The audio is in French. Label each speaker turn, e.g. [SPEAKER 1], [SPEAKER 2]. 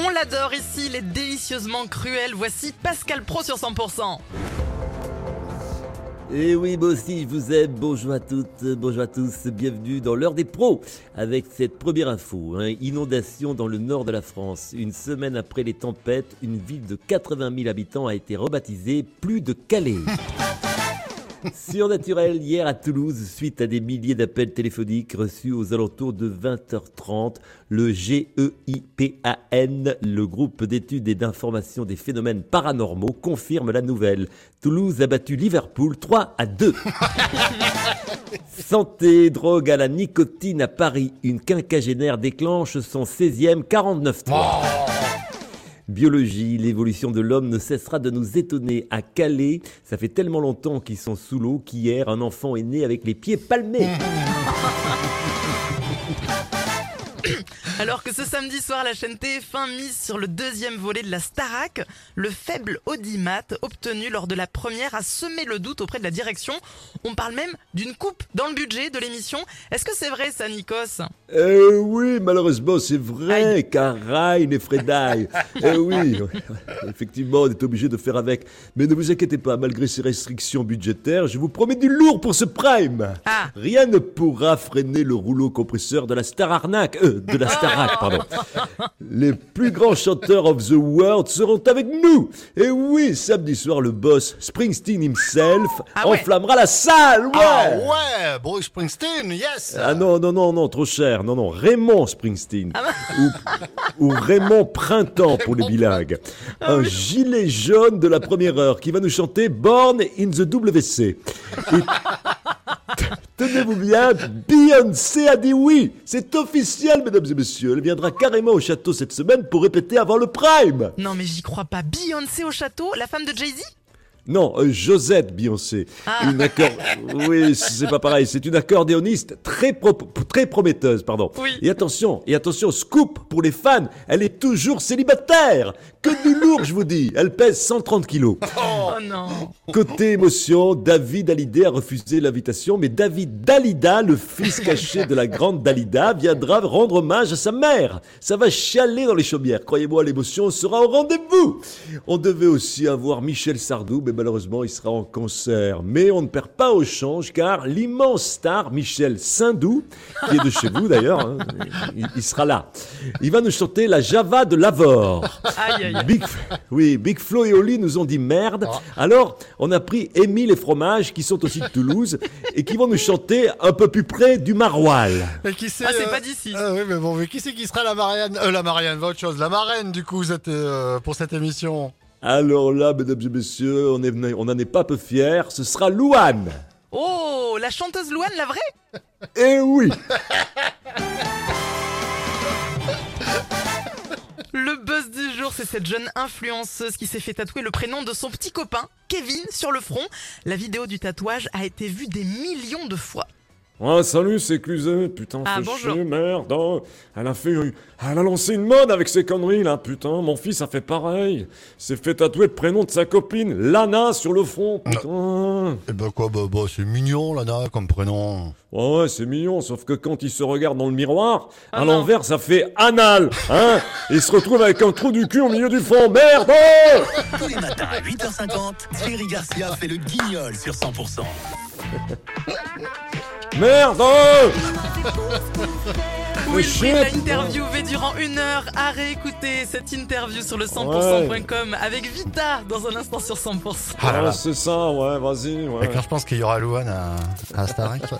[SPEAKER 1] On l'adore ici, il est délicieusement cruel. Voici Pascal Pro sur 100%.
[SPEAKER 2] Et oui, moi aussi, je vous aime. Bonjour à toutes, bonjour à tous. Bienvenue dans l'heure des pros avec cette première info. hein. Inondation dans le nord de la France. Une semaine après les tempêtes, une ville de 80 000 habitants a été rebaptisée plus de Calais. Surnaturel hier à Toulouse, suite à des milliers d'appels téléphoniques reçus aux alentours de 20h30, le GEIPAN, le groupe d'études et d'information des phénomènes paranormaux, confirme la nouvelle. Toulouse a battu Liverpool 3 à 2. Santé, drogue à la nicotine à Paris, une quinquagénaire déclenche son 16e 49.3. Biologie, l'évolution de l'homme ne cessera de nous étonner. À Calais, ça fait tellement longtemps qu'ils sont sous l'eau qu'hier, un enfant est né avec les pieds palmés.
[SPEAKER 1] Alors que ce samedi soir, la chaîne TF1 mise sur le deuxième volet de la Starac, le faible audimat obtenu lors de la première a semé le doute auprès de la direction. On parle même d'une coupe dans le budget de l'émission. Est-ce que c'est vrai ça, Nikos?
[SPEAKER 2] Eh oui, malheureusement, c'est vrai, car Ryan et Fredaille. Eh oui, effectivement, on est obligé de faire avec. Mais ne vous inquiétez pas, malgré ces restrictions budgétaires, je vous promets du lourd pour ce prime.
[SPEAKER 1] Ah.
[SPEAKER 2] Rien ne pourra freiner le rouleau compresseur de la Star Arnaque, euh, de la Starac, pardon. Les plus grands chanteurs of the world seront avec nous. Et oui, samedi soir, le boss Springsteen himself
[SPEAKER 1] Ah ouais.
[SPEAKER 2] enflammera la salle. Ouais.
[SPEAKER 3] Ah ouais, Bruce Springsteen, yes
[SPEAKER 2] Ah non, non, non, non, trop cher. Non, non, Raymond Springsteen. ou, ou Raymond Printemps pour les bilingues. Un gilet jaune de la première heure qui va nous chanter Born in the WC. Et tenez-vous bien, Beyoncé a dit oui. C'est officiel, mesdames et messieurs. Elle viendra carrément au château cette semaine pour répéter avant le prime.
[SPEAKER 1] Non mais j'y crois pas. Beyoncé au château, la femme de Jay-Z?
[SPEAKER 2] Non, euh, Josette Beyoncé. Une accor... Oui, c'est pas pareil. C'est une accordéoniste très, pro- très prometteuse, pardon.
[SPEAKER 1] Oui.
[SPEAKER 2] Et attention, et attention, scoop pour les fans, elle est toujours célibataire. Que du lourd, je vous dis. Elle pèse 130 kilos.
[SPEAKER 1] Oh non
[SPEAKER 2] Côté émotion, David Hallyday a refusé l'invitation, mais David Dalida, le fils caché de la grande Dalida, viendra rendre hommage à sa mère. Ça va chialer dans les chaumières. Croyez-moi, l'émotion sera au rendez-vous. On devait aussi avoir Michel Sardou, mais malheureusement, il sera en concert. Mais on ne perd pas au change, car l'immense star Michel Sindou, qui est de chez vous d'ailleurs, hein, il, il sera là. Il va nous chanter la Java de Lavore.
[SPEAKER 1] Aïe aïe aïe.
[SPEAKER 2] Big, oui, Big Flo et Oli nous ont dit merde. Alors, on a pris Émile et Fromage, qui sont aussi de Toulouse, et qui vont nous chanter un peu plus près du Maroilles.
[SPEAKER 3] Mais qui c'est
[SPEAKER 1] Ah, c'est
[SPEAKER 3] euh,
[SPEAKER 1] pas d'ici.
[SPEAKER 3] Ah oui, mais bon, mais qui c'est qui sera la Marianne Euh, la Marianne, va autre chose. La marraine, du coup, cette, euh, pour cette émission?
[SPEAKER 2] Alors là, mesdames et messieurs, on n'en est pas peu fiers, ce sera Louane.
[SPEAKER 1] Oh, la chanteuse Louane, la vraie?
[SPEAKER 2] Eh oui
[SPEAKER 1] Le buzz du jour, c'est cette jeune influenceuse qui s'est fait tatouer le prénom de son petit copain, Kevin, sur le front. La vidéo du tatouage a été vue des millions de fois.
[SPEAKER 2] Ah, salut, c'est Cluzet, putain,
[SPEAKER 1] Ah,
[SPEAKER 2] fais
[SPEAKER 1] bonjour.
[SPEAKER 2] chier, merde. oh. Elle a fait, une- elle a lancé une mode avec ses conneries, là, putain. Mon fils a fait pareil. S'est fait tatouer le prénom de sa copine, Lana, sur le front, putain.
[SPEAKER 3] Eh ben quoi, bah, bah, c'est mignon, Lana, comme prénom.
[SPEAKER 2] Ouais, ouais, c'est mignon, sauf que quand il se regarde dans le miroir,
[SPEAKER 1] Ah
[SPEAKER 2] à l'envers, ça fait anal, hein Il se retrouve avec un trou du cul au milieu du fond, merde oh
[SPEAKER 4] Tous les matins à 8h50, Thierry Garcia fait le guignol sur 100%.
[SPEAKER 2] Merde oh
[SPEAKER 1] Will
[SPEAKER 2] shit.
[SPEAKER 1] Smith a interviewé durant une heure. À réécouter cette interview sur le 100%.com avec Vita dans un instant sur 100%.
[SPEAKER 3] Ah là
[SPEAKER 2] Ah,
[SPEAKER 3] là.
[SPEAKER 2] c'est ça, ouais, vas-y, ouais.
[SPEAKER 3] Et quand je pense qu'il y aura Louane à, à Starac.